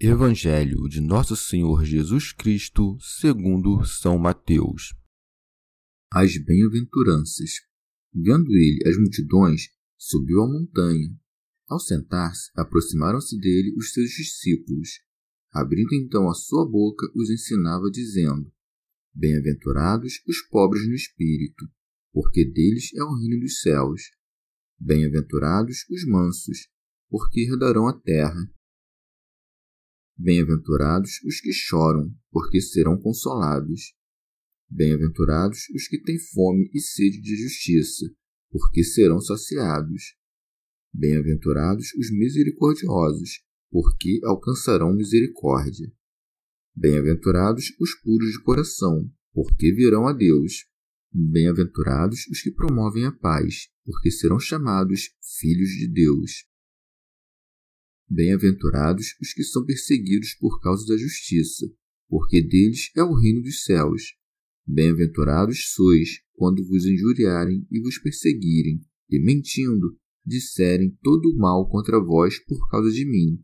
Evangelho de Nosso Senhor Jesus Cristo, segundo São Mateus. As bem-aventuranças. Vendo ele as multidões, subiu à montanha. Ao sentar-se, aproximaram-se dele os seus discípulos. Abrindo então a sua boca, os ensinava, dizendo: Bem-aventurados os pobres no espírito, porque deles é o reino dos céus. Bem-aventurados os mansos, porque herdarão a terra. Bem-aventurados os que choram, porque serão consolados. Bem-aventurados os que têm fome e sede de justiça, porque serão saciados. Bem-aventurados os misericordiosos, porque alcançarão misericórdia. Bem-aventurados os puros de coração, porque virão a Deus. Bem-aventurados os que promovem a paz, porque serão chamados filhos de Deus. Bem-aventurados os que são perseguidos por causa da justiça, porque deles é o reino dos céus. Bem-aventurados sois quando vos injuriarem e vos perseguirem, e mentindo, disserem todo o mal contra vós por causa de mim.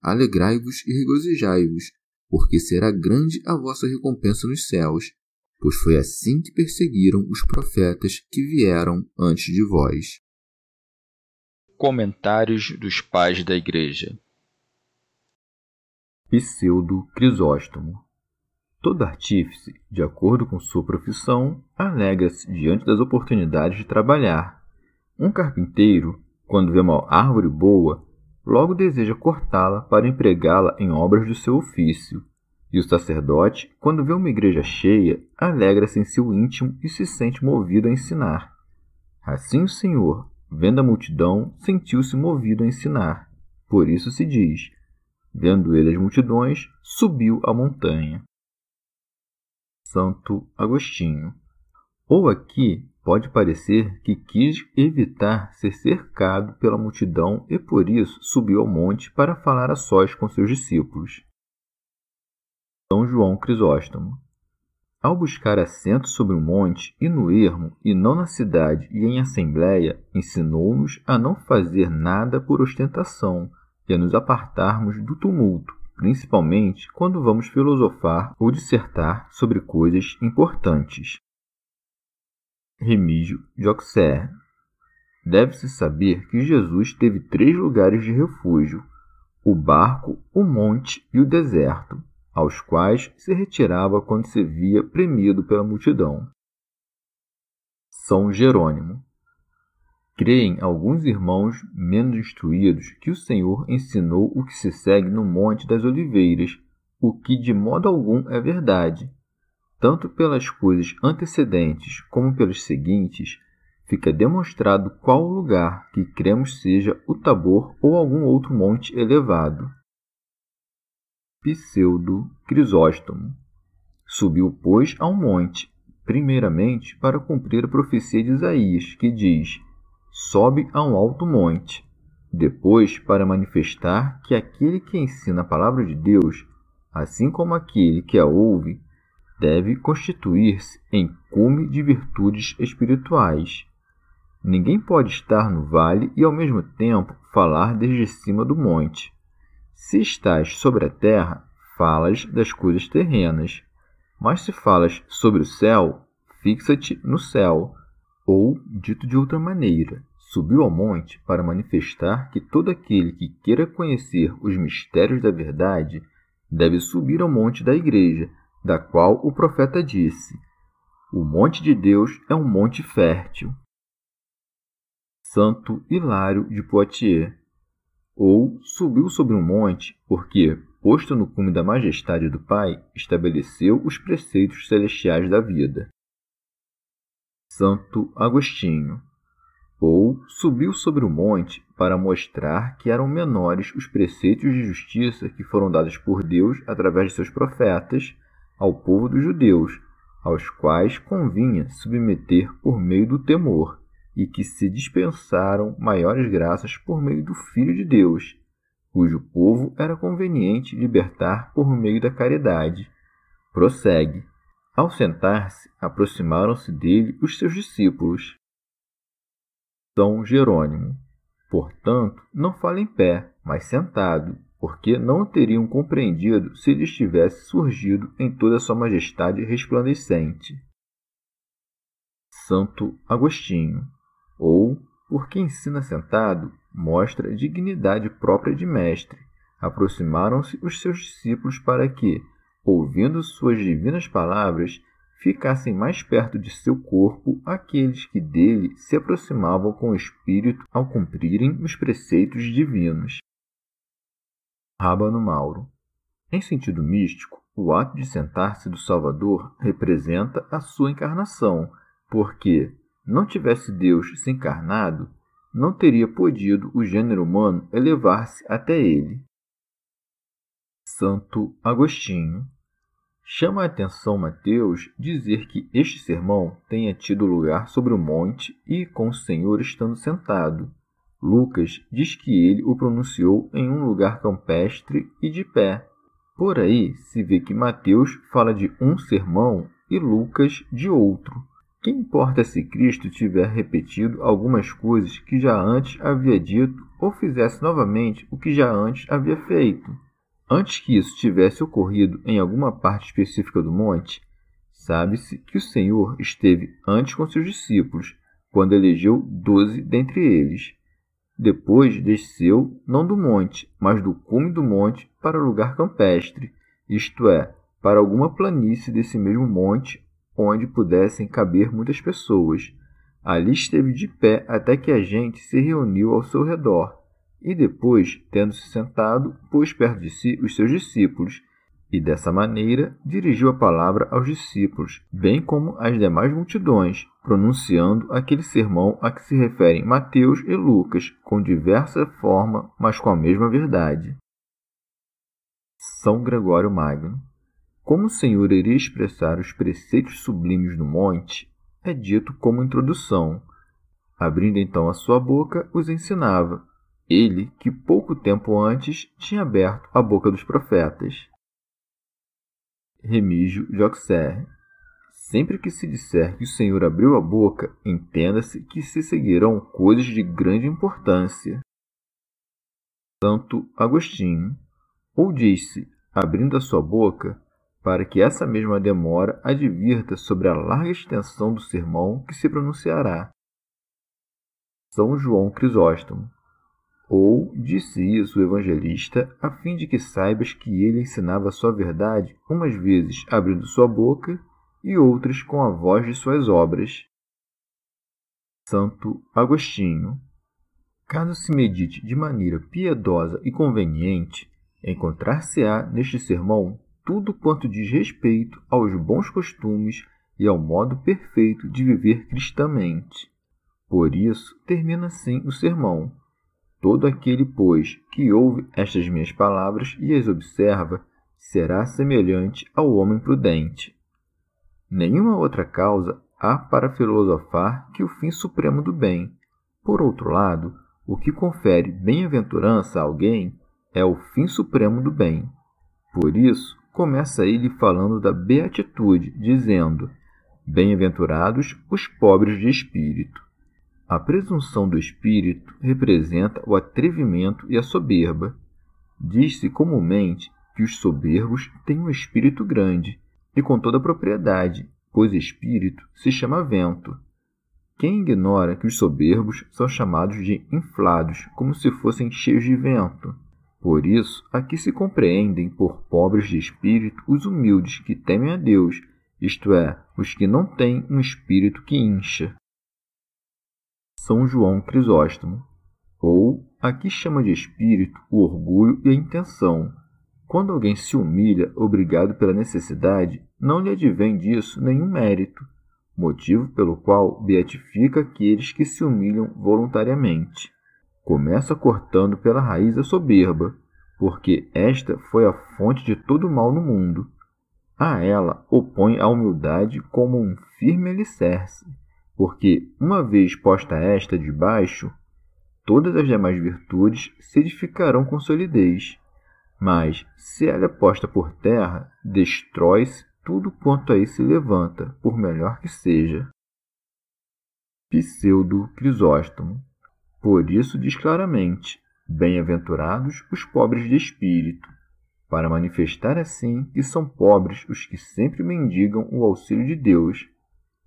Alegrai-vos e regozijai-vos, porque será grande a vossa recompensa nos céus, pois foi assim que perseguiram os profetas que vieram antes de vós. Comentários dos Pais da Igreja Pseudo Crisóstomo Todo artífice, de acordo com sua profissão, alegra-se diante das oportunidades de trabalhar. Um carpinteiro, quando vê uma árvore boa, logo deseja cortá-la para empregá-la em obras do seu ofício. E o sacerdote, quando vê uma igreja cheia, alegra-se em seu íntimo e se sente movido a ensinar. Assim o Senhor, Vendo a multidão, sentiu-se movido a ensinar. Por isso se diz: Vendo ele as multidões, subiu a montanha. Santo Agostinho. Ou aqui pode parecer que quis evitar ser cercado pela multidão e por isso subiu ao monte para falar a sós com seus discípulos. São João Crisóstomo. Ao buscar assento sobre um monte e no ermo, e não na cidade e em assembléia, ensinou-nos a não fazer nada por ostentação e a nos apartarmos do tumulto, principalmente quando vamos filosofar ou dissertar sobre coisas importantes. Remígio de Auxerre Deve-se saber que Jesus teve três lugares de refúgio: o barco, o monte e o deserto aos quais se retirava quando se via premido pela multidão. São Jerônimo. Creem alguns irmãos menos instruídos que o Senhor ensinou o que se segue no Monte das Oliveiras, o que de modo algum é verdade. Tanto pelas coisas antecedentes como pelas seguintes, fica demonstrado qual o lugar que cremos seja o Tabor ou algum outro monte elevado. Pseudo Crisóstomo. Subiu, pois, a um monte, primeiramente para cumprir a profecia de Isaías, que diz: Sobe a um alto monte. Depois, para manifestar que aquele que ensina a palavra de Deus, assim como aquele que a ouve, deve constituir-se em cume de virtudes espirituais. Ninguém pode estar no vale e ao mesmo tempo falar desde cima do monte. Se estás sobre a terra, falas das coisas terrenas, mas se falas sobre o céu, fixa-te no céu. Ou, dito de outra maneira, subiu ao monte para manifestar que todo aquele que queira conhecer os mistérios da verdade deve subir ao monte da igreja, da qual o profeta disse: O monte de Deus é um monte fértil. Santo Hilário de Poitiers. Ou subiu sobre um monte, porque, posto no cume da majestade do Pai, estabeleceu os preceitos celestiais da vida. Santo Agostinho. Ou subiu sobre o monte para mostrar que eram menores os preceitos de justiça que foram dados por Deus através de seus profetas ao povo dos judeus, aos quais convinha submeter por meio do temor e que se dispensaram maiores graças por meio do Filho de Deus, cujo povo era conveniente libertar por meio da caridade. Prossegue. Ao sentar-se, aproximaram-se dele os seus discípulos. São Jerônimo. Portanto, não fala em pé, mas sentado, porque não o teriam compreendido se ele estivesse surgido em toda a sua majestade resplandecente. Santo Agostinho ou, porque ensina sentado, mostra dignidade própria de mestre. Aproximaram-se os seus discípulos para que, ouvindo suas divinas palavras, ficassem mais perto de seu corpo aqueles que dele se aproximavam com o espírito ao cumprirem os preceitos divinos. Rábano Mauro. Em sentido místico, o ato de sentar-se do Salvador representa a sua encarnação, porque, não tivesse Deus se encarnado, não teria podido o gênero humano elevar-se até ele. Santo Agostinho. Chama a atenção Mateus dizer que este sermão tenha tido lugar sobre o monte e com o Senhor estando sentado. Lucas diz que ele o pronunciou em um lugar campestre e de pé. Por aí se vê que Mateus fala de um sermão e Lucas de outro. Que importa se Cristo tiver repetido algumas coisas que já antes havia dito ou fizesse novamente o que já antes havia feito? Antes que isso tivesse ocorrido em alguma parte específica do monte, sabe-se que o Senhor esteve antes com seus discípulos, quando elegeu doze dentre eles. Depois desceu, não do monte, mas do cume do monte para o lugar campestre, isto é, para alguma planície desse mesmo monte onde pudessem caber muitas pessoas. Ali esteve de pé até que a gente se reuniu ao seu redor, e depois, tendo-se sentado, pôs perto de si os seus discípulos, e dessa maneira dirigiu a palavra aos discípulos, bem como às demais multidões, pronunciando aquele sermão a que se referem Mateus e Lucas, com diversa forma, mas com a mesma verdade. São Gregório Magno como o Senhor iria expressar os preceitos sublimes no monte, é dito como introdução. Abrindo então a sua boca, os ensinava, ele que pouco tempo antes tinha aberto a boca dos profetas. Remígio de. Sempre que se disser que o Senhor abriu a boca, entenda-se que se seguirão coisas de grande importância. Santo Agostinho. Ou disse, abrindo a sua boca, para que essa mesma demora advirta sobre a larga extensão do sermão que se pronunciará. São João Crisóstomo. Ou disse isso o evangelista, a fim de que saibas que ele ensinava sua verdade, umas vezes abrindo sua boca e outras com a voz de suas obras. Santo Agostinho. Caso se medite de maneira piedosa e conveniente, encontrar-se-á neste sermão tudo quanto diz respeito aos bons costumes e ao modo perfeito de viver cristamente. Por isso, termina assim o sermão. Todo aquele, pois, que ouve estas minhas palavras e as observa, será semelhante ao homem prudente. Nenhuma outra causa há para filosofar que o fim supremo do bem. Por outro lado, o que confere bem-aventurança a alguém é o fim supremo do bem. Por isso, começa ele falando da beatitude, dizendo: Bem-aventurados os pobres de espírito. A presunção do espírito representa o atrevimento e a soberba. Diz-se comumente que os soberbos têm um espírito grande e com toda a propriedade, pois espírito se chama vento. Quem ignora que os soberbos são chamados de inflados, como se fossem cheios de vento? Por isso, aqui se compreendem por pobres de espírito os humildes que temem a Deus, isto é, os que não têm um espírito que incha. São João Crisóstomo, ou aqui chama de espírito o orgulho e a intenção. Quando alguém se humilha, obrigado pela necessidade, não lhe advém disso nenhum mérito, motivo pelo qual beatifica aqueles que se humilham voluntariamente. Começa cortando pela raiz a soberba, porque esta foi a fonte de todo o mal no mundo. A ela opõe a humildade como um firme alicerce, porque, uma vez posta esta debaixo, todas as demais virtudes se edificarão com solidez. Mas, se ela é posta por terra, destrói-se tudo quanto aí se levanta, por melhor que seja. Pseudo Crisóstomo por isso diz claramente: Bem-aventurados os pobres de espírito, para manifestar assim que são pobres os que sempre mendigam o auxílio de Deus.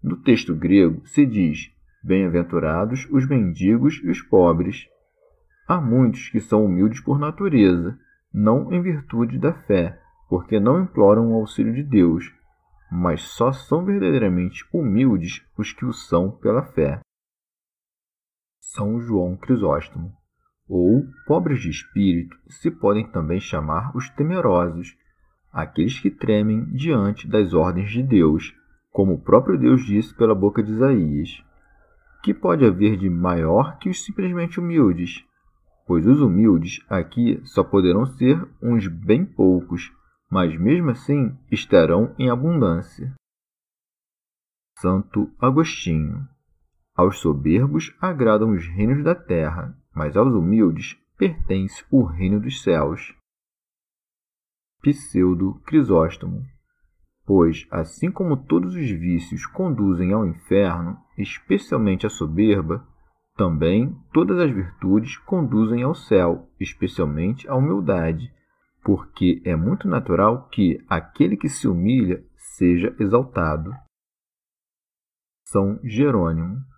No texto grego se diz: Bem-aventurados os mendigos e os pobres. Há muitos que são humildes por natureza, não em virtude da fé, porque não imploram o auxílio de Deus, mas só são verdadeiramente humildes os que o são pela fé. São João Crisóstomo, ou pobres de espírito, se podem também chamar os temerosos, aqueles que tremem diante das ordens de Deus, como o próprio Deus disse pela boca de Isaías. Que pode haver de maior que os simplesmente humildes? Pois os humildes aqui só poderão ser uns bem poucos, mas mesmo assim estarão em abundância. Santo Agostinho aos soberbos agradam os reinos da terra, mas aos humildes pertence o reino dos céus. Pseudo Crisóstomo. Pois, assim como todos os vícios conduzem ao inferno, especialmente a soberba, também todas as virtudes conduzem ao céu, especialmente a humildade, porque é muito natural que aquele que se humilha seja exaltado. São Jerônimo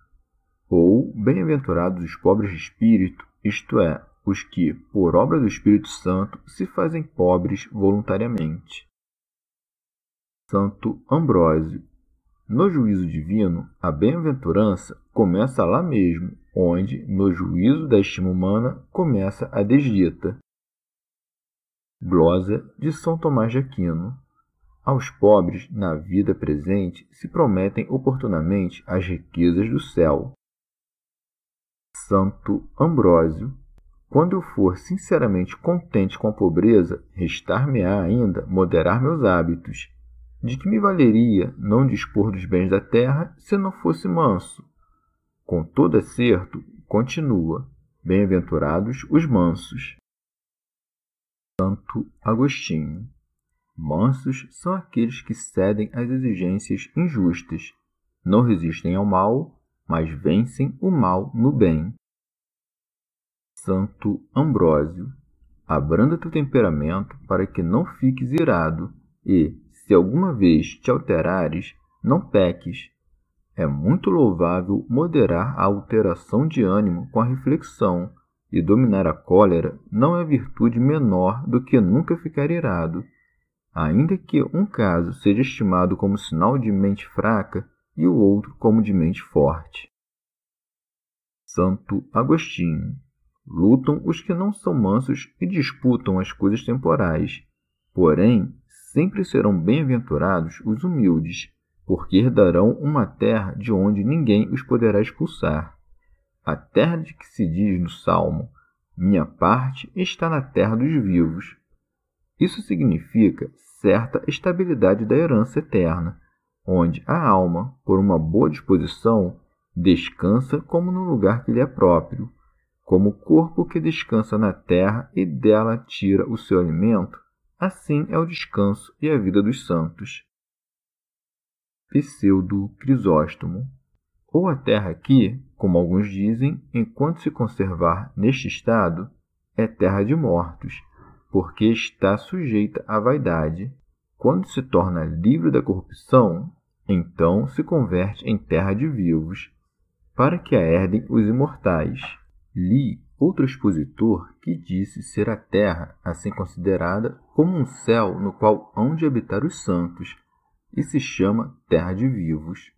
ou bem-aventurados os pobres de espírito, isto é, os que, por obra do Espírito Santo, se fazem pobres voluntariamente. Santo Ambrósio. No juízo divino, a bem-aventurança começa lá mesmo, onde, no juízo da estima humana, começa a desdita. Glosa de São Tomás de Aquino. Aos pobres, na vida presente, se prometem oportunamente as riquezas do céu, Santo Ambrósio. Quando eu for sinceramente contente com a pobreza, restar-me-á ainda moderar meus hábitos. De que me valeria não dispor dos bens da terra se não fosse manso? Com todo acerto, continua: Bem-aventurados os mansos. Santo Agostinho. Mansos são aqueles que cedem às exigências injustas, não resistem ao mal mas vencem o mal no bem. Santo Ambrósio, abranda teu temperamento para que não fiques irado e, se alguma vez te alterares, não peques. É muito louvável moderar a alteração de ânimo com a reflexão, e dominar a cólera não é virtude menor do que nunca ficar irado. Ainda que um caso seja estimado como sinal de mente fraca, e o outro como de mente forte. Santo Agostinho. Lutam os que não são mansos e disputam as coisas temporais. Porém, sempre serão bem-aventurados os humildes, porque herdarão uma terra de onde ninguém os poderá expulsar. A terra de que se diz no Salmo: Minha parte está na terra dos vivos. Isso significa certa estabilidade da herança eterna, onde a alma, por uma boa disposição, descansa como no lugar que lhe é próprio, como o corpo que descansa na terra e dela tira o seu alimento, assim é o descanso e a vida dos santos. Pseudo Crisóstomo. Ou a terra aqui, como alguns dizem, enquanto se conservar neste estado, é terra de mortos, porque está sujeita à vaidade, quando se torna livre da corrupção, então se converte em terra de vivos, para que a herdem os imortais. Li outro expositor que disse ser a terra assim considerada como um céu no qual hão de habitar os santos, e se chama terra de vivos.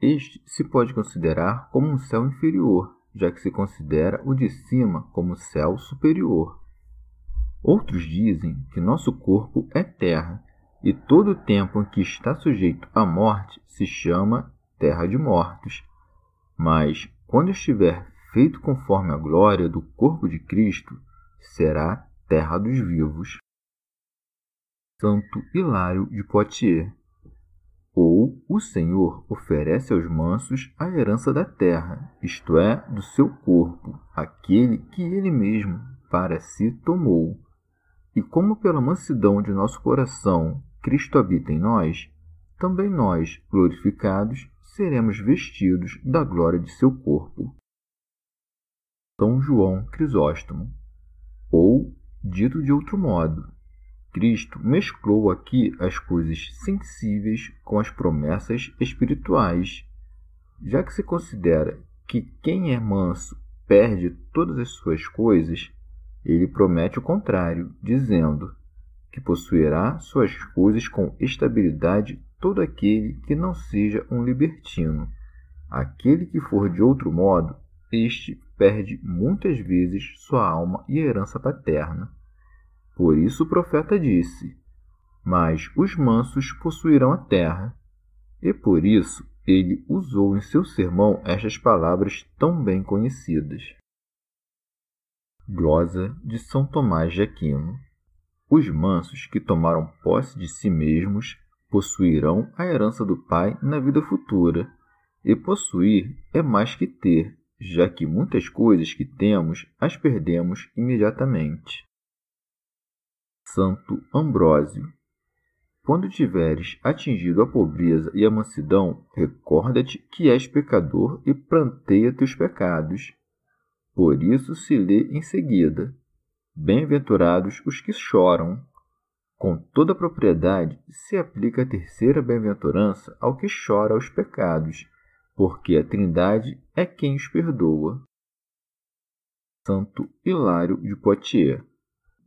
Este se pode considerar como um céu inferior, já que se considera o de cima como céu superior. Outros dizem que nosso corpo é terra, e todo o tempo em que está sujeito à morte se chama terra de mortos. Mas, quando estiver feito conforme a glória do corpo de Cristo, será terra dos vivos. Santo Hilário de Poitiers ou o Senhor oferece aos mansos a herança da terra, isto é, do seu corpo, aquele que ele mesmo para si tomou. E como pela mansidão de nosso coração Cristo habita em nós, também nós, glorificados, seremos vestidos da glória de seu corpo. São João Crisóstomo. Ou, dito de outro modo, Cristo mesclou aqui as coisas sensíveis com as promessas espirituais, já que se considera que quem é manso perde todas as suas coisas, ele promete o contrário, dizendo que possuirá suas coisas com estabilidade todo aquele que não seja um libertino. Aquele que for de outro modo, este perde muitas vezes sua alma e herança paterna. Por isso o profeta disse: Mas os mansos possuirão a terra. E por isso ele usou em seu sermão estas palavras tão bem conhecidas. Glosa de São Tomás de Aquino. Os mansos que tomaram posse de si mesmos possuirão a herança do Pai na vida futura. E possuir é mais que ter, já que muitas coisas que temos as perdemos imediatamente. Santo Ambrósio. Quando tiveres atingido a pobreza e a mansidão, recorda-te que és pecador e planteia teus pecados. Por isso se lê em seguida: Bem-aventurados os que choram. Com toda propriedade se aplica a terceira bem-aventurança ao que chora os pecados, porque a Trindade é quem os perdoa. Santo Hilário de Poitiers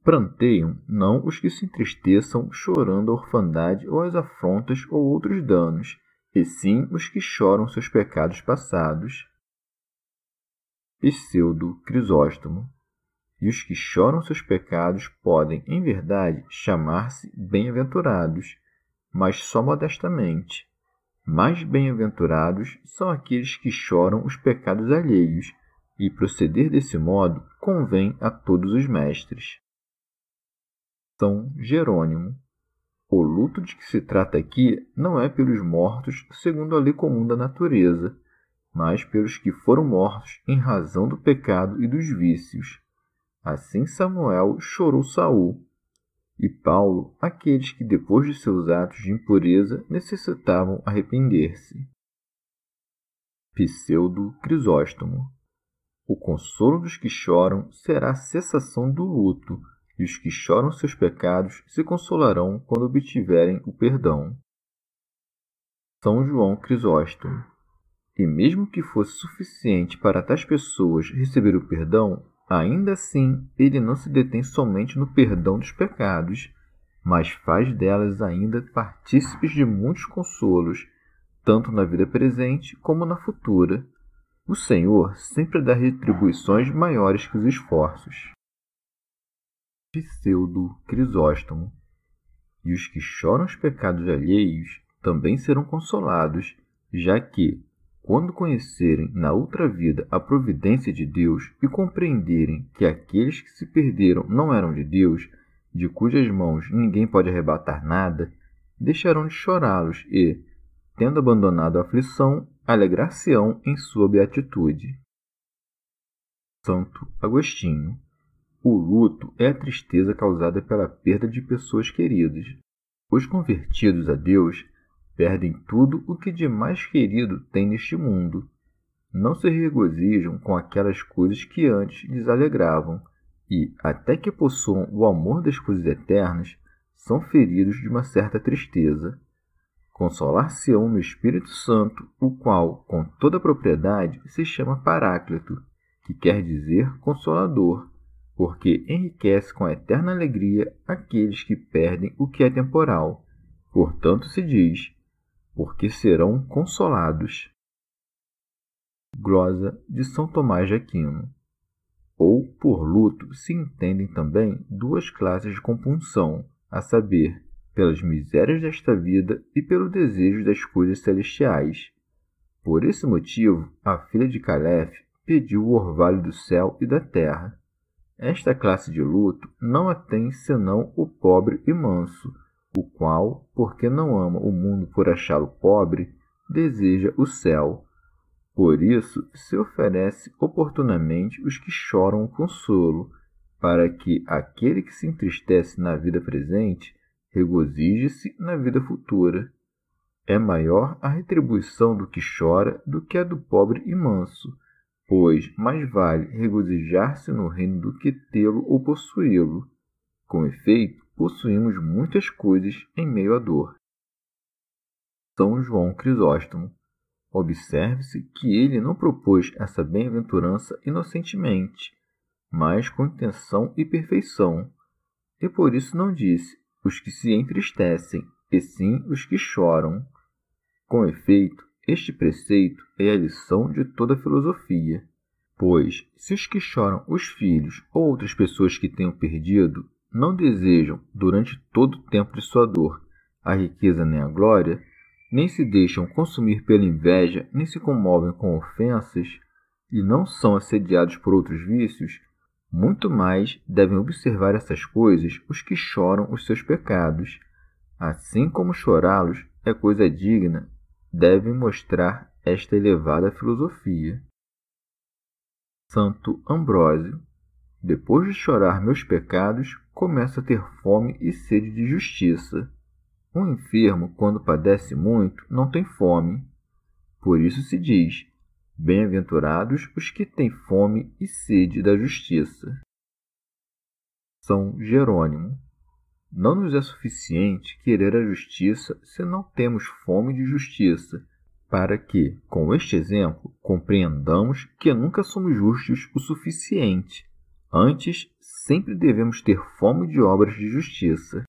Pranteiam não os que se entristeçam chorando a orfandade ou as afrontas ou outros danos, e sim os que choram seus pecados passados. Pseudo Crisóstomo. E os que choram seus pecados podem, em verdade, chamar-se bem-aventurados, mas só modestamente. Mais bem-aventurados são aqueles que choram os pecados alheios, e proceder desse modo convém a todos os mestres. São Jerônimo. O luto de que se trata aqui não é pelos mortos segundo a lei comum da natureza, mas pelos que foram mortos em razão do pecado e dos vícios. Assim Samuel chorou Saul, e Paulo aqueles que depois de seus atos de impureza necessitavam arrepender-se. Pseudo Crisóstomo. O consolo dos que choram será a cessação do luto, e os que choram seus pecados se consolarão quando obtiverem o perdão. São João Crisóstomo. E mesmo que fosse suficiente para tais pessoas receber o perdão, ainda assim ele não se detém somente no perdão dos pecados, mas faz delas ainda partícipes de muitos consolos, tanto na vida presente como na futura. O Senhor sempre dá retribuições maiores que os esforços pseudo Crisóstomo. E os que choram os pecados alheios também serão consolados, já que, quando conhecerem na outra vida a providência de Deus e compreenderem que aqueles que se perderam não eram de Deus, de cujas mãos ninguém pode arrebatar nada, deixarão de chorá-los e, tendo abandonado a aflição, alegrar-se-ão em sua beatitude. Santo Agostinho o luto é a tristeza causada pela perda de pessoas queridas. Os convertidos a Deus perdem tudo o que de mais querido tem neste mundo. Não se regozijam com aquelas coisas que antes lhes alegravam, e, até que possuam o amor das coisas eternas, são feridos de uma certa tristeza. Consolar-se-ão no Espírito Santo, o qual, com toda a propriedade, se chama Paráclito, que quer dizer consolador, porque enriquece com eterna alegria aqueles que perdem o que é temporal. Portanto, se diz: porque serão consolados. Glosa de São Tomás de Aquino. Ou por luto se entendem também duas classes de compunção, a saber, pelas misérias desta vida e pelo desejo das coisas celestiais. Por esse motivo, a filha de Calef pediu o orvalho do céu e da terra. Esta classe de luto não a tem senão o pobre e manso, o qual, porque não ama o mundo por achá-lo pobre, deseja o céu. Por isso se oferece oportunamente os que choram o consolo, para que aquele que se entristece na vida presente regozije-se na vida futura. É maior a retribuição do que chora do que a do pobre e manso, pois mais vale regozijar-se no reino do que tê-lo ou possuí-lo. Com efeito, possuímos muitas coisas em meio à dor. São João Crisóstomo. Observe-se que ele não propôs essa bem-aventurança inocentemente, mas com intenção e perfeição, e por isso não disse os que se entristecem, e sim os que choram. Com efeito, este preceito é a lição de toda a filosofia, pois, se os que choram os filhos ou outras pessoas que tenham perdido não desejam, durante todo o tempo de sua dor, a riqueza nem a glória, nem se deixam consumir pela inveja, nem se comovem com ofensas, e não são assediados por outros vícios, muito mais devem observar essas coisas os que choram os seus pecados. Assim como chorá-los é coisa digna, devem mostrar esta elevada filosofia. Santo Ambrósio depois de chorar meus pecados, começo a ter fome e sede de justiça. Um enfermo, quando padece muito, não tem fome. Por isso se diz: Bem-aventurados os que têm fome e sede da justiça. São Jerônimo. Não nos é suficiente querer a justiça se não temos fome de justiça, para que, com este exemplo, compreendamos que nunca somos justos o suficiente Antes, sempre devemos ter fome de obras de justiça.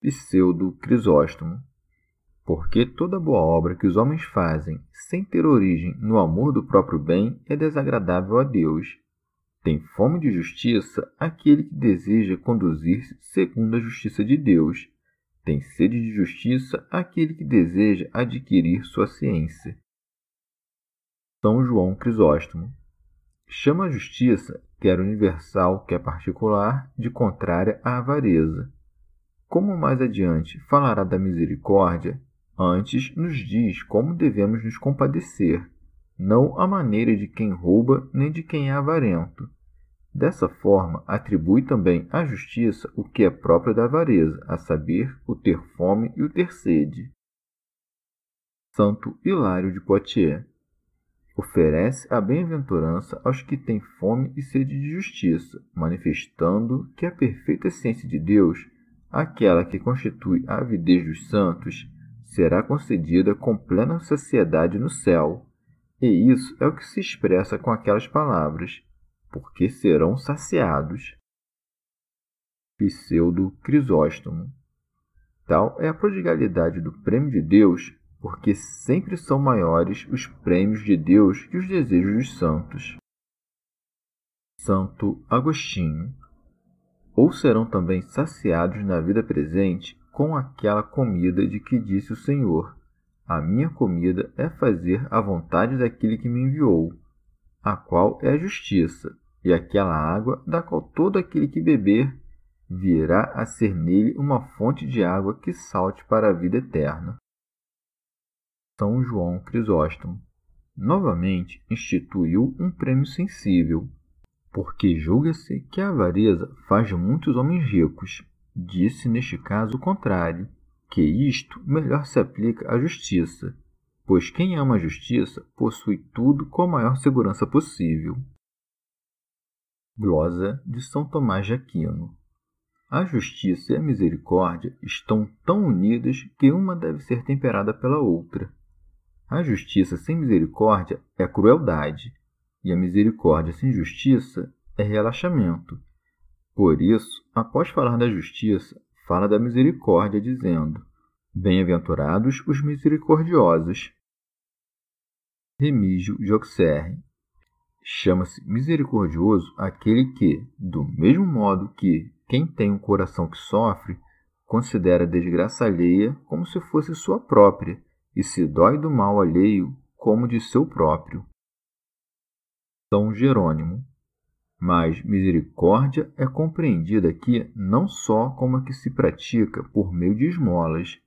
Pseudo Crisóstomo. Porque toda boa obra que os homens fazem sem ter origem no amor do próprio bem é desagradável a Deus. Tem fome de justiça aquele que deseja conduzir-se segundo a justiça de Deus. Tem sede de justiça aquele que deseja adquirir sua ciência. São João Crisóstomo. Chama a justiça, quer universal, quer particular, de contrária à avareza. Como mais adiante falará da misericórdia, antes nos diz como devemos nos compadecer, não à maneira de quem rouba nem de quem é avarento. Dessa forma, atribui também à justiça o que é próprio da avareza, a saber, o ter fome e o ter sede. Santo Hilário de Poitiers oferece a bem-aventurança aos que têm fome e sede de justiça, manifestando que a perfeita essência de Deus, aquela que constitui a avidez dos santos, será concedida com plena saciedade no céu. E isso é o que se expressa com aquelas palavras, porque serão saciados. Pseudo Crisóstomo. Tal é a prodigalidade do prêmio de Deus porque sempre são maiores os prêmios de Deus que os desejos dos santos. Santo Agostinho. Ou serão também saciados na vida presente com aquela comida de que disse o Senhor: A minha comida é fazer a vontade daquele que me enviou, a qual é a justiça, e aquela água da qual todo aquele que beber virá a ser nele uma fonte de água que salte para a vida eterna. São João Crisóstomo. Novamente instituiu um prêmio sensível, porque julga-se que a avareza faz de muitos homens ricos. Disse neste caso o contrário, que isto melhor se aplica à justiça, pois quem ama a justiça possui tudo com a maior segurança possível. Glosa de São Tomás de Aquino a justiça e a misericórdia estão tão unidas que uma deve ser temperada pela outra. A justiça sem misericórdia é crueldade, e a misericórdia sem justiça é relaxamento. Por isso, após falar da justiça, fala da misericórdia, dizendo: Bem-aventurados os misericordiosos. Remígio de. Chama-se misericordioso aquele que, do mesmo modo que quem tem um coração que sofre, considera a desgraça alheia como se fosse sua própria e se dói do mal alheio como de seu próprio. São Jerônimo. Mas misericórdia é compreendida aqui não só como a que se pratica por meio de esmolas,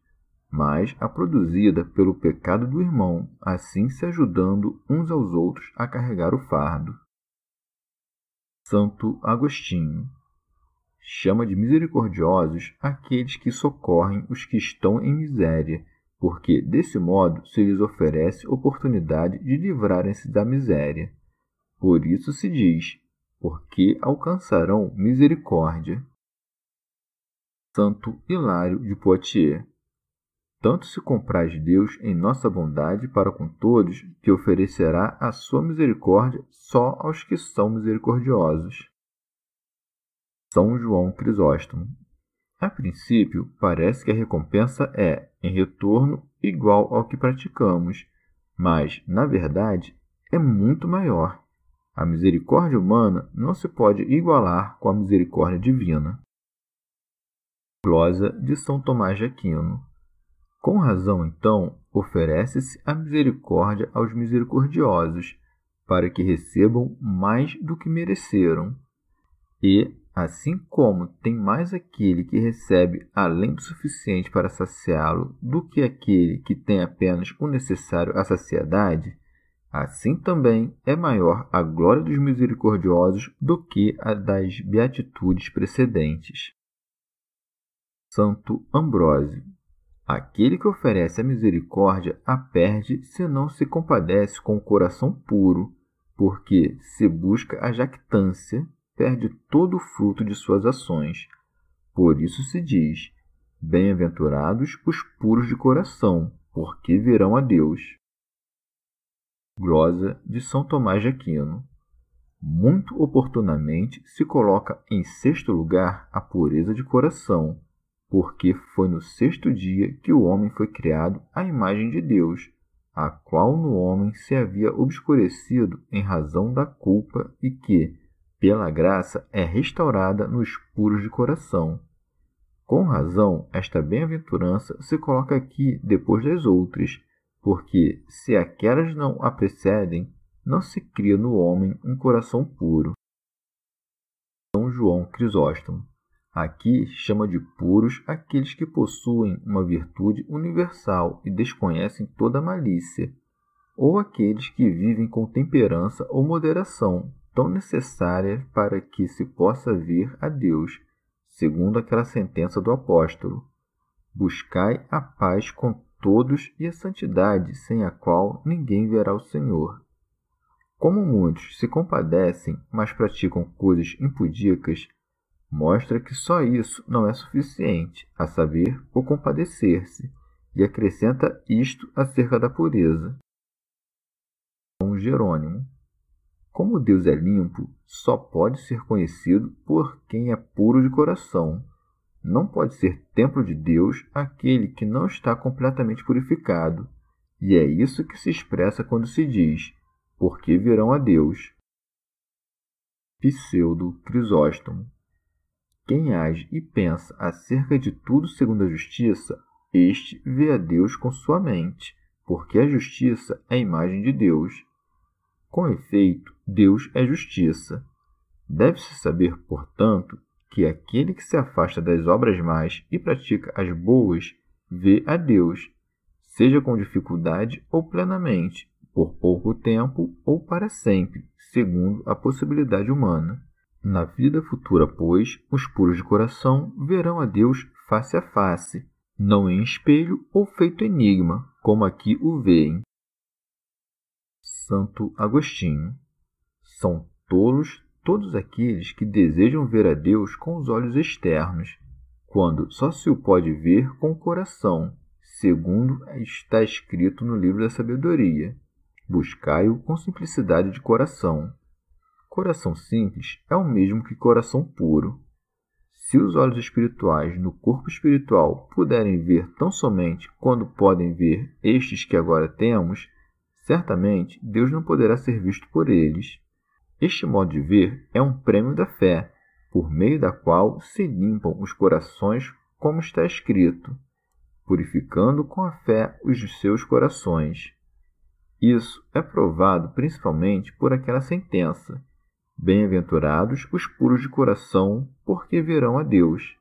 mas a produzida pelo pecado do irmão, assim se ajudando uns aos outros a carregar o fardo. Santo Agostinho chama de misericordiosos aqueles que socorrem os que estão em miséria, porque desse modo se lhes oferece oportunidade de livrarem-se da miséria. Por isso se diz: porque alcançarão misericórdia. Santo Hilário de Poitiers tanto se compraz Deus em nossa bondade para com todos, que oferecerá a sua misericórdia só aos que são misericordiosos. São João Crisóstomo. A princípio, parece que a recompensa é, em retorno, igual ao que praticamos, mas, na verdade, é muito maior. A misericórdia humana não se pode igualar com a misericórdia divina. Glosa de São Tomás de Aquino com razão, então, oferece-se a misericórdia aos misericordiosos, para que recebam mais do que mereceram. E, assim como tem mais aquele que recebe além do suficiente para saciá-lo do que aquele que tem apenas o necessário à saciedade, assim também é maior a glória dos misericordiosos do que a das beatitudes precedentes. Santo Ambrósio Aquele que oferece a misericórdia a perde se não se compadece com o coração puro, porque, se busca a jactância, perde todo o fruto de suas ações. Por isso se diz: Bem-aventurados os puros de coração, porque verão a Deus. Glosa de São Tomás de Aquino. Muito oportunamente se coloca em sexto lugar a pureza de coração porque foi no sexto dia que o homem foi criado à imagem de Deus, a qual no homem se havia obscurecido em razão da culpa e que, pela graça, é restaurada nos puros de coração. Com razão, esta bem-aventurança se coloca aqui depois das outras, porque, se aquelas não a precedem, não se cria no homem um coração puro. São João Crisóstomo Aqui chama de puros aqueles que possuem uma virtude universal e desconhecem toda malícia, ou aqueles que vivem com temperança ou moderação, tão necessária para que se possa vir a Deus, segundo aquela sentença do apóstolo: Buscai a paz com todos e a santidade, sem a qual ninguém verá o Senhor. Como muitos se compadecem, mas praticam coisas impudicas, mostra que só isso não é suficiente, a saber, o compadecer-se, e acrescenta isto acerca da pureza. São Jerônimo. Como Deus é limpo, só pode ser conhecido por quem é puro de coração. Não pode ser templo de Deus aquele que não está completamente purificado. E é isso que se expressa quando se diz: porque virão a Deus. Pseudo Crisóstomo quem age e pensa acerca de tudo segundo a justiça, este vê a Deus com sua mente, porque a justiça é a imagem de Deus. Com efeito, Deus é justiça. Deve-se saber, portanto, que aquele que se afasta das obras más e pratica as boas vê a Deus, seja com dificuldade ou plenamente, por pouco tempo ou para sempre, segundo a possibilidade humana. Na vida futura, pois, os puros de coração verão a Deus face a face, não em espelho ou feito enigma, como aqui o veem. Santo Agostinho. São tolos todos aqueles que desejam ver a Deus com os olhos externos, quando só se o pode ver com o coração, segundo está escrito no livro da sabedoria. Buscai-o com simplicidade de coração. Coração simples é o mesmo que coração puro. Se os olhos espirituais no corpo espiritual puderem ver tão somente quando podem ver estes que agora temos, certamente Deus não poderá ser visto por eles. Este modo de ver é um prêmio da fé, por meio da qual se limpam os corações, como está escrito, purificando com a fé os seus corações. Isso é provado principalmente por aquela sentença: Bem-aventurados os puros de coração, porque verão a Deus.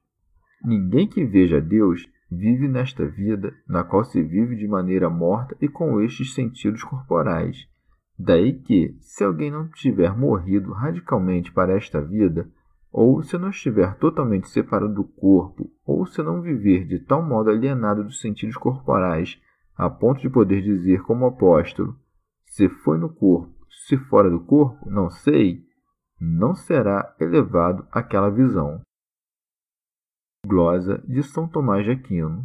Ninguém que veja a Deus vive nesta vida, na qual se vive de maneira morta e com estes sentidos corporais. Daí que, se alguém não tiver morrido radicalmente para esta vida, ou se não estiver totalmente separado do corpo, ou se não viver de tal modo alienado dos sentidos corporais, a ponto de poder dizer como apóstolo: se foi no corpo, se fora do corpo, não sei, não será elevado àquela visão. Glosa de São Tomás de Aquino.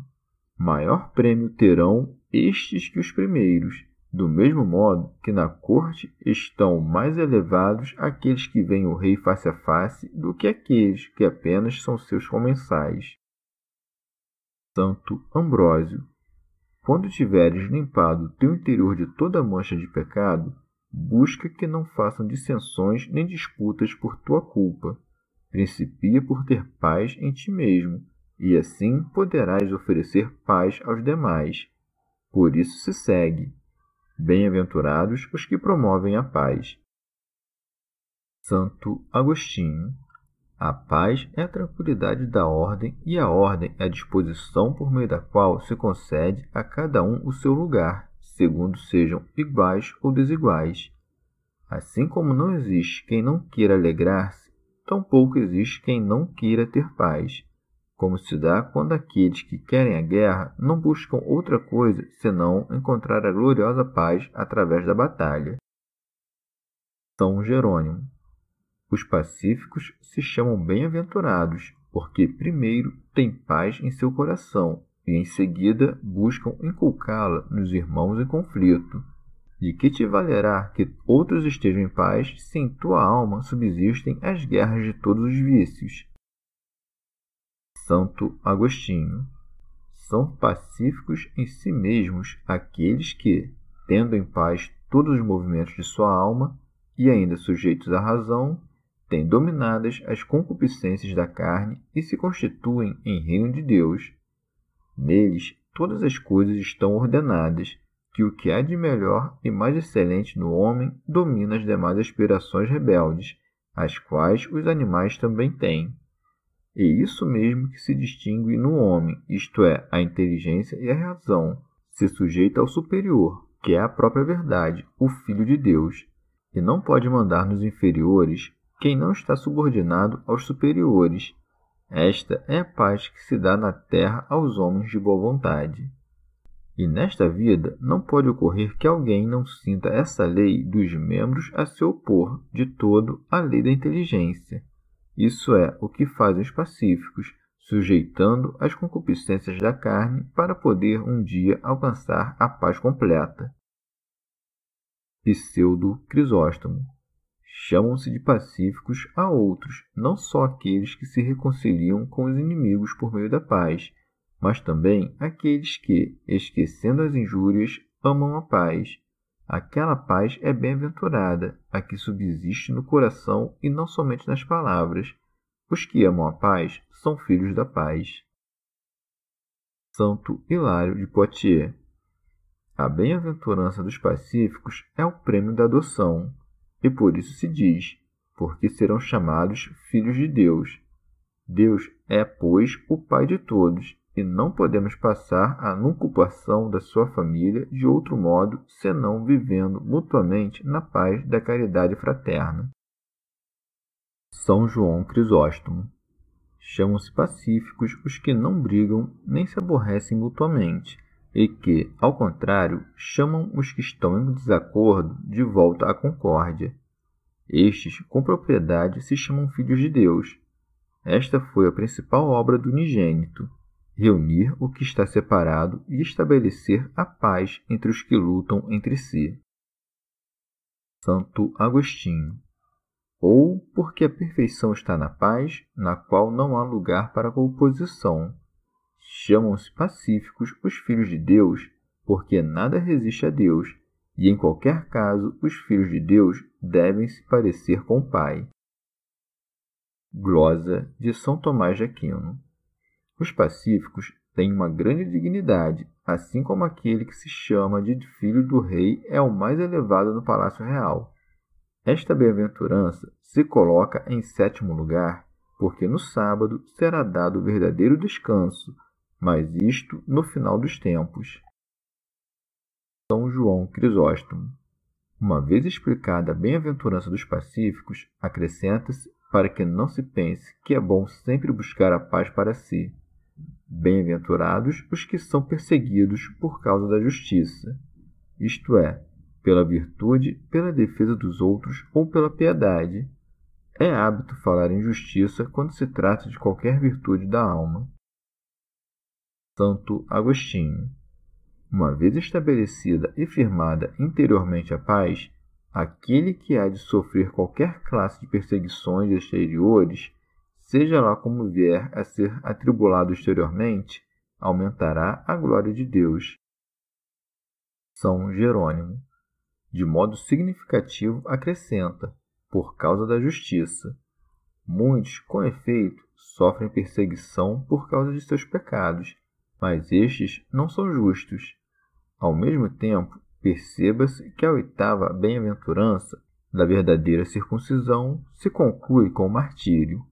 Maior prêmio terão estes que os primeiros, do mesmo modo que na corte estão mais elevados aqueles que veem o rei face a face do que aqueles que apenas são seus comensais. Santo Ambrósio. Quando tiveres limpado teu interior de toda mancha de pecado, busca que não façam dissensões nem disputas por tua culpa. Principia por ter paz em ti mesmo, e assim poderás oferecer paz aos demais. Por isso se segue. Bem-aventurados os que promovem a paz. Santo Agostinho. A paz é a tranquilidade da ordem, e a ordem é a disposição por meio da qual se concede a cada um o seu lugar, segundo sejam iguais ou desiguais. Assim como não existe quem não queira alegrar-se, tampouco existe quem não queira ter paz, como se dá quando aqueles que querem a guerra não buscam outra coisa senão encontrar a gloriosa paz através da batalha. São Jerônimo. Os pacíficos se chamam bem-aventurados, porque primeiro têm paz em seu coração e em seguida buscam inculcá-la nos irmãos em conflito. De que te valerá que outros estejam em paz se em tua alma subsistem as guerras de todos os vícios? Santo Agostinho. São pacíficos em si mesmos aqueles que, tendo em paz todos os movimentos de sua alma e ainda sujeitos à razão, têm dominadas as concupiscências da carne e se constituem em reino de Deus Neles, todas as coisas estão ordenadas, que o que há de melhor e mais excelente no homem domina as demais aspirações rebeldes, as quais os animais também têm. E isso mesmo que se distingue no homem, isto é, a inteligência e a razão, se sujeita ao superior, que é a própria verdade, o Filho de Deus, e não pode mandar nos inferiores quem não está subordinado aos superiores, esta é a paz que se dá na terra aos homens de boa vontade. E nesta vida não pode ocorrer que alguém não sinta essa lei dos membros a se opor de todo à lei da inteligência. Isso é o que fazem os pacíficos, sujeitando as concupiscências da carne para poder um dia alcançar a paz completa. Pseudo Crisóstomo chamam-se de pacíficos a outros, não só aqueles que se reconciliam com os inimigos por meio da paz, mas também aqueles que, esquecendo as injúrias, amam a paz. Aquela paz é bem-aventurada, a que subsiste no coração e não somente nas palavras. Os que amam a paz são filhos da paz. Santo Hilário de Poitiers. A bem-aventurança dos pacíficos é o prêmio da adoção, e por isso se diz: porque serão chamados filhos de Deus. Deus é, pois, o Pai de todos, e não podemos passar a nucupação da sua família de outro modo senão vivendo mutuamente na paz da caridade fraterna. São João Crisóstomo. Chamam-se pacíficos os que não brigam nem se aborrecem mutuamente, e que, ao contrário, chamam os que estão em desacordo de volta à concórdia. Estes, com propriedade, se chamam filhos de Deus. Esta foi a principal obra do unigênito, reunir o que está separado e estabelecer a paz entre os que lutam entre si. Santo Agostinho. Ou porque a perfeição está na paz, na qual não há lugar para oposição. Chamam-se pacíficos os filhos de Deus, porque nada resiste a Deus, e em qualquer caso os filhos de Deus devem se parecer com o Pai. Glosa de São Tomás de Aquino. Os pacíficos têm uma grande dignidade, assim como aquele que se chama de filho do rei é o mais elevado no palácio real. Esta bem-aventurança se coloca em sétimo lugar, porque no sábado será dado o verdadeiro descanso, mas isto no final dos tempos. São João Crisóstomo. Uma vez explicada a bem-aventurança dos pacíficos, acrescenta-se para que não se pense que é bom sempre buscar a paz para si. Bem-aventurados os que são perseguidos por causa da justiça, isto é, pela virtude, pela defesa dos outros ou pela piedade. É hábito falar em justiça quando se trata de qualquer virtude da alma. Santo Agostinho. Uma vez estabelecida e firmada interiormente a paz, aquele que há de sofrer qualquer classe de perseguições exteriores seja lá como vier a ser atribulado exteriormente, aumentará a glória de Deus. São Jerônimo, de modo significativo, acrescenta, por causa da justiça. Muitos, com efeito, sofrem perseguição por causa de seus pecados, mas estes não são justos. Ao mesmo tempo, perceba-se que a oitava bem-aventurança da verdadeira circuncisão se conclui com o martírio.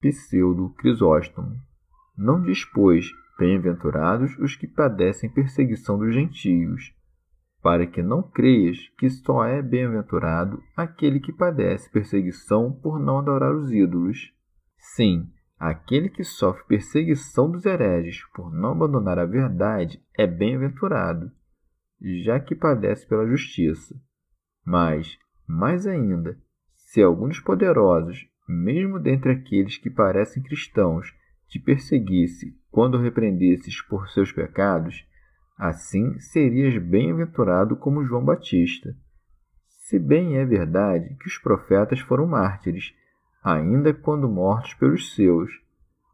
Pseudo Crisóstomo. Não dispôs, bem-aventurados os que padecem perseguição dos gentios, para que não creias que só é bem-aventurado aquele que padece perseguição por não adorar os ídolos. Sim, aquele que sofre perseguição dos hereges por não abandonar a verdade é bem-aventurado, já que padece pela justiça. Mas, mais ainda, se alguns poderosos mesmo dentre aqueles que parecem cristãos, te perseguisse quando repreendesses por seus pecados, assim serias bem-aventurado como João Batista. Se bem é verdade que os profetas foram mártires, ainda quando mortos pelos seus,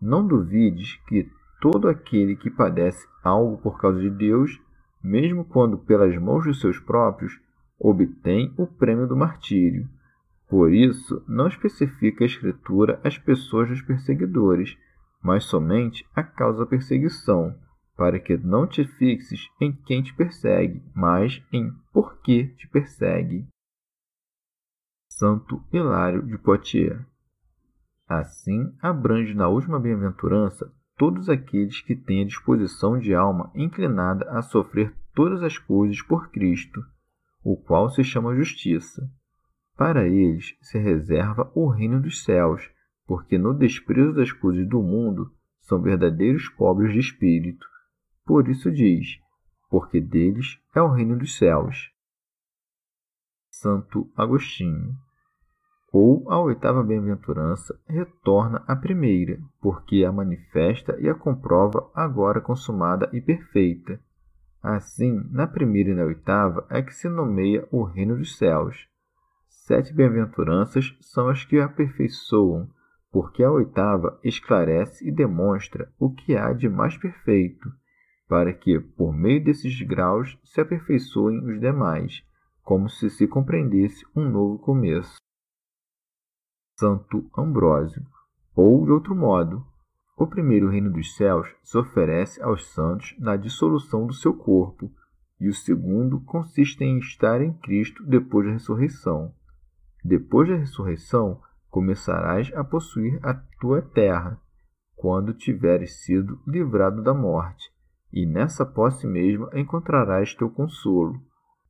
não duvides que todo aquele que padece algo por causa de Deus, mesmo quando pelas mãos dos seus próprios, obtém o prêmio do martírio. Por isso, não especifica a Escritura as pessoas dos perseguidores, mas somente a causa da perseguição, para que não te fixes em quem te persegue, mas em por que te persegue. Santo Hilário de Poitiers. Assim, abrange na última bem-aventurança todos aqueles que têm a disposição de alma inclinada a sofrer todas as coisas por Cristo, o qual se chama justiça para eles se reserva o reino dos céus, porque no desprezo das coisas do mundo são verdadeiros pobres de espírito. Por isso diz: porque deles é o reino dos céus. Santo Agostinho. Ou a oitava bem-aventurança retorna à primeira, porque a manifesta e a comprova agora consumada e perfeita. Assim, na primeira e na oitava é que se nomeia o reino dos céus Sete bem-aventuranças são as que aperfeiçoam, porque a oitava esclarece e demonstra o que há de mais perfeito, para que, por meio desses graus, se aperfeiçoem os demais, como se se compreendesse um novo começo. Santo Ambrósio. Ou, de outro modo, o primeiro reino dos céus se oferece aos santos na dissolução do seu corpo, e o segundo consiste em estar em Cristo depois da ressurreição. Depois da ressurreição, começarás a possuir a tua terra, quando tiveres sido livrado da morte, e nessa posse mesma encontrarás teu consolo.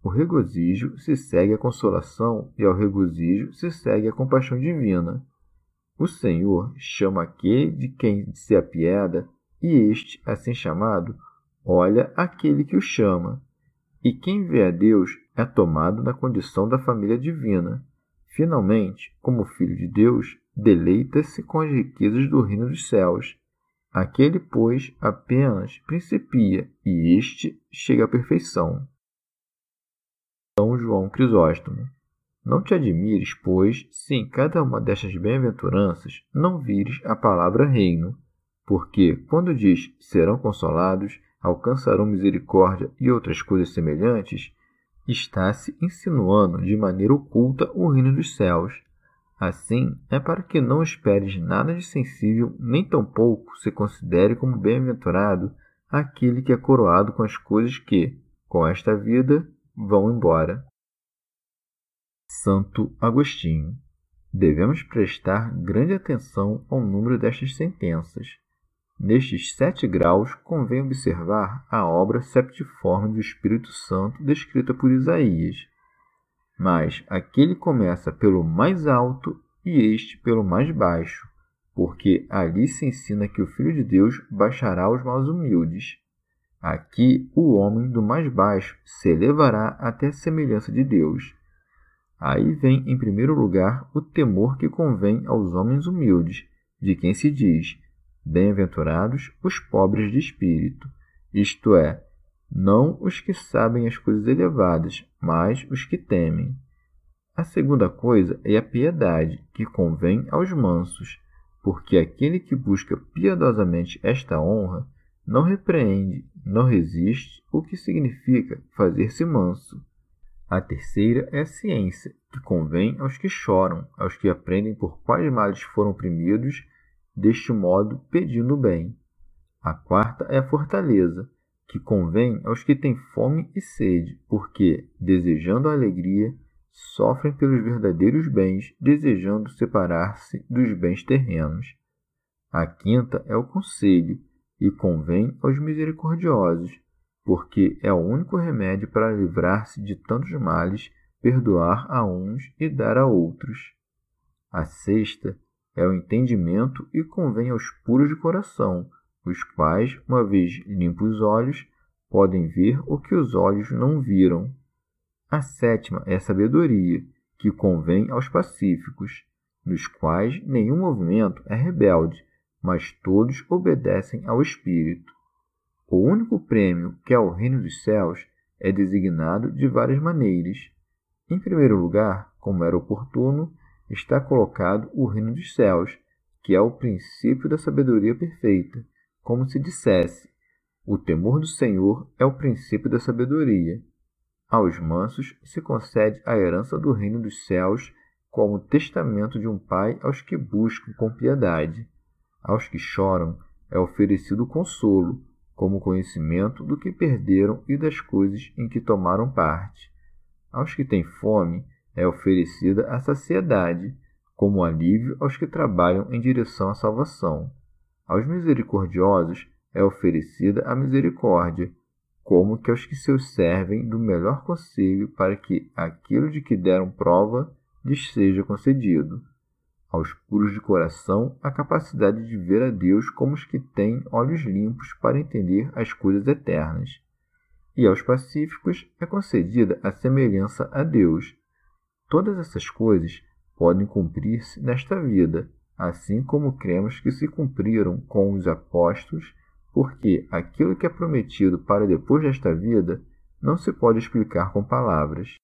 O regozijo se segue à consolação, e ao regozijo se segue a compaixão divina. O Senhor chama aquele de quem se apieda, e este, assim chamado, olha aquele que o chama. E quem vê a Deus é tomado na condição da família divina. Finalmente, como filho de Deus, deleita-se com as riquezas do reino dos céus. Aquele, pois, apenas principia, e este chega à perfeição. São João Crisóstomo. Não te admires, pois, se em cada uma destas bem-aventuranças não vires a palavra reino, porque, quando diz serão consolados, alcançarão misericórdia e outras coisas semelhantes, está se insinuando de maneira oculta o reino dos céus. Assim, é para que não esperes nada de sensível, nem tampouco se considere como bem-aventurado aquele que é coroado com as coisas que, com esta vida, vão embora. Santo Agostinho. Devemos prestar grande atenção ao número destas sentenças. Nestes sete graus, convém observar a obra septiforme do Espírito Santo descrita por Isaías. Mas aquele começa pelo mais alto e este pelo mais baixo, porque ali se ensina que o Filho de Deus baixará os mais humildes. Aqui o homem do mais baixo se elevará até a semelhança de Deus. Aí vem, em primeiro lugar, o temor que convém aos homens humildes, de quem se diz: Bem-aventurados os pobres de espírito, isto é, não os que sabem as coisas elevadas, mas os que temem. A segunda coisa é a piedade, que convém aos mansos, porque aquele que busca piedosamente esta honra não repreende, não resiste, o que significa fazer-se manso. A terceira é a ciência, que convém aos que choram, aos que aprendem por quais males foram oprimidos, deste modo pedindo o bem. A quarta é a fortaleza, que convém aos que têm fome e sede, porque, desejando a alegria, sofrem pelos verdadeiros bens, desejando separar-se dos bens terrenos. A quinta é o conselho, e convém aos misericordiosos, porque é o único remédio para livrar-se de tantos males, perdoar a uns e dar a outros. A sexta é o entendimento e convém aos puros de coração, os quais, uma vez limpos os olhos, podem ver o que os olhos não viram. A sétima é a sabedoria, que convém aos pacíficos, nos quais nenhum movimento é rebelde, mas todos obedecem ao Espírito. O único prêmio que é o reino dos céus é designado de várias maneiras. Em primeiro lugar, como era oportuno, está colocado o reino dos céus, que é o princípio da sabedoria perfeita, como se dissesse: o temor do Senhor é o princípio da sabedoria. Aos mansos se concede a herança do reino dos céus como testamento de um pai aos que buscam com piedade. Aos que choram é oferecido consolo, como conhecimento do que perderam e das coisas em que tomaram parte. Aos que têm fome é oferecida a saciedade, como alívio aos que trabalham em direção à salvação. Aos misericordiosos é oferecida a misericórdia, como que aos que seus servem do melhor conselho para que aquilo de que deram prova lhes seja concedido. Aos puros de coração, a capacidade de ver a Deus como os que têm olhos limpos para entender as coisas eternas. E aos pacíficos é concedida a semelhança a Deus. Todas essas coisas podem cumprir-se nesta vida, assim como cremos que se cumpriram com os apóstolos porque aquilo que é prometido para depois desta vida não se pode explicar com palavras.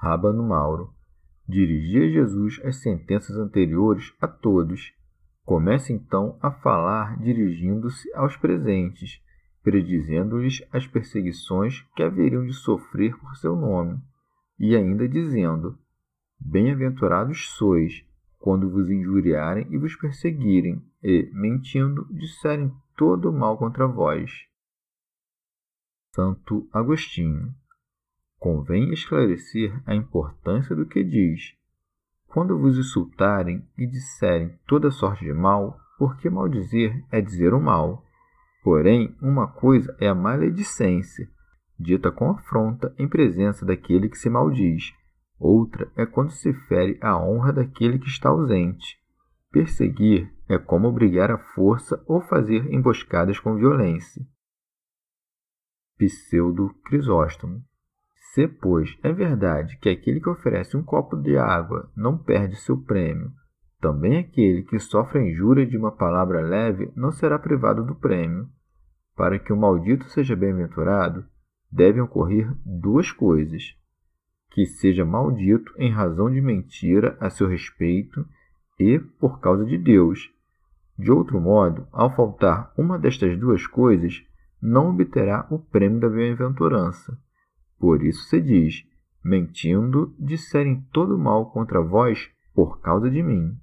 Rábano Mauro dirigia Jesus as sentenças anteriores a todos. Começa então a falar dirigindo-se aos presentes, predizendo-lhes as perseguições que haveriam de sofrer por seu nome, e ainda dizendo: Bem-aventurados sois quando vos injuriarem e vos perseguirem, e, mentindo, disserem todo o mal contra vós. Santo Agostinho. Convém esclarecer a importância do que diz. Quando vos insultarem e disserem toda sorte de mal, porque maldizer é dizer o mal. Porém, uma coisa é a maledicência, dita com afronta em presença daquele que se maldiz, Outra é quando se fere a honra daquele que está ausente. Perseguir é como obrigar à força ou fazer emboscadas com violência. Pseudo Crisóstomo. Se, pois, é verdade que aquele que oferece um copo de água não perde seu prêmio, também aquele que sofre a injúria de uma palavra leve não será privado do prêmio. Para que o maldito seja bem-aventurado, devem ocorrer duas coisas: que seja maldito em razão de mentira a seu respeito e por causa de Deus. De outro modo, ao faltar uma destas duas coisas, não obterá o prêmio da bem-aventurança. Por isso se diz: mentindo, disserem todo mal contra vós por causa de mim.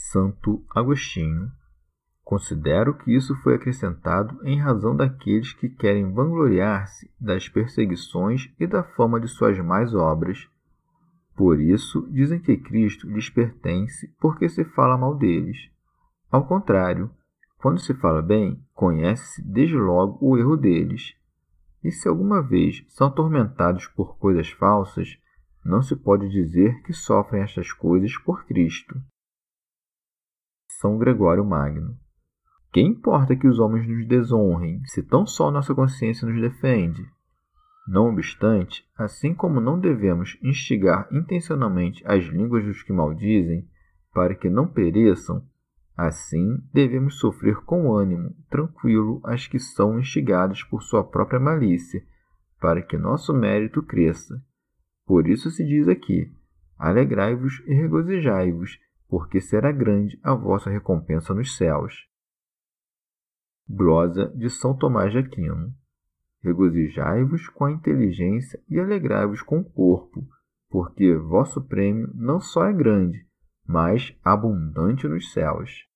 Santo Agostinho. Considero que isso foi acrescentado em razão daqueles que querem vangloriar-se das perseguições e da fama de suas mais obras. Por isso dizem que Cristo lhes pertence porque se fala mal deles. Ao contrário, quando se fala bem, conhece-se desde logo o erro deles. E se alguma vez são atormentados por coisas falsas, não se pode dizer que sofrem estas coisas por Cristo. São Gregório Magno. Que importa que os homens nos desonrem, se tão só nossa consciência nos defende? Não obstante, assim como não devemos instigar intencionalmente as línguas dos que maldizem, para que não pereçam, Assim, devemos sofrer com ânimo tranquilo as que são instigadas por sua própria malícia, para que nosso mérito cresça. Por isso se diz aqui: Alegrai-vos e regozijai-vos, porque será grande a vossa recompensa nos céus. Glosa de São Tomás de Aquino. Regozijai-vos com a inteligência e alegrai-vos com o corpo, porque vosso prêmio não só é grande, mas abundante nos céus.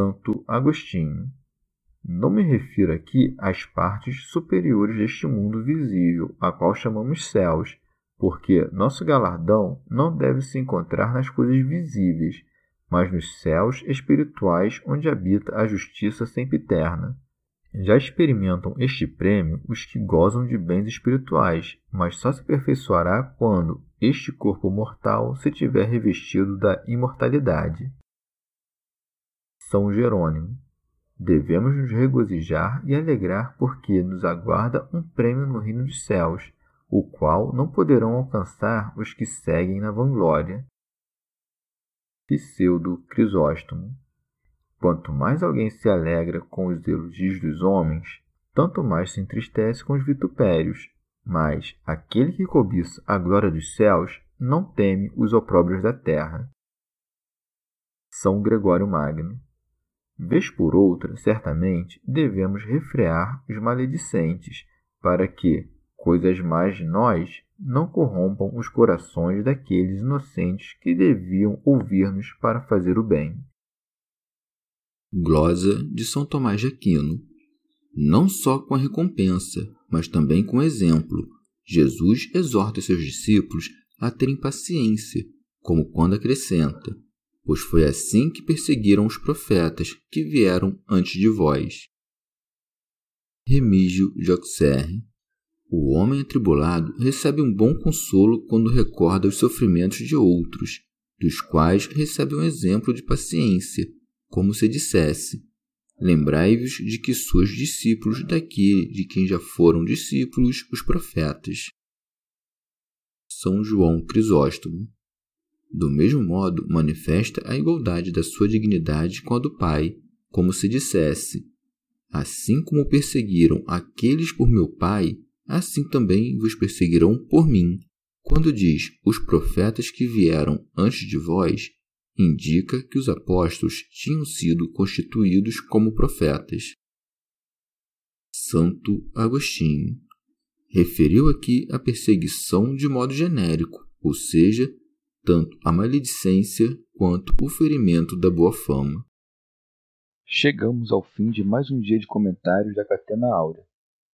Santo Agostinho. Não me refiro aqui às partes superiores deste mundo visível, a qual chamamos céus, porque nosso galardão não deve se encontrar nas coisas visíveis, mas nos céus espirituais onde habita a justiça sempiterna. Já experimentam este prêmio os que gozam de bens espirituais, mas só se aperfeiçoará quando este corpo mortal se tiver revestido da imortalidade. São Jerônimo. Devemos nos regozijar e alegrar porque nos aguarda um prêmio no reino dos céus, o qual não poderão alcançar os que seguem na vanglória. Pseudo Crisóstomo. Quanto mais alguém se alegra com os elogios dos homens, tanto mais se entristece com os vitupérios. Mas aquele que cobiça a glória dos céus não teme os opróbrios da terra. São Gregório Magno. Vez por outra, certamente, devemos refrear os maledicentes, para que coisas mais de nós não corrompam os corações daqueles inocentes que deviam ouvir-nos para fazer o bem. Glosa de São Tomás de Aquino. Não só com a recompensa, mas também com o exemplo. Jesus exorta seus discípulos a terem paciência, como quando acrescenta: Pois foi assim que perseguiram os profetas que vieram antes de vós. Remígio de Auxerre. O homem atribulado recebe um bom consolo quando recorda os sofrimentos de outros, dos quais recebe um exemplo de paciência como se dissesse: Lembrai-vos de que sois discípulos daquele de quem já foram discípulos os profetas. São João Crisóstomo. Do mesmo modo, manifesta a igualdade da sua dignidade com a do Pai, como se dissesse: Assim como perseguiram aqueles por meu Pai, assim também vos perseguirão por mim. Quando diz os profetas que vieram antes de vós, indica que os apóstolos tinham sido constituídos como profetas. Santo Agostinho referiu aqui a perseguição de modo genérico, ou seja, tanto a maledicência quanto o ferimento da boa fama. Chegamos ao fim de mais um dia de comentários da Catena Áurea.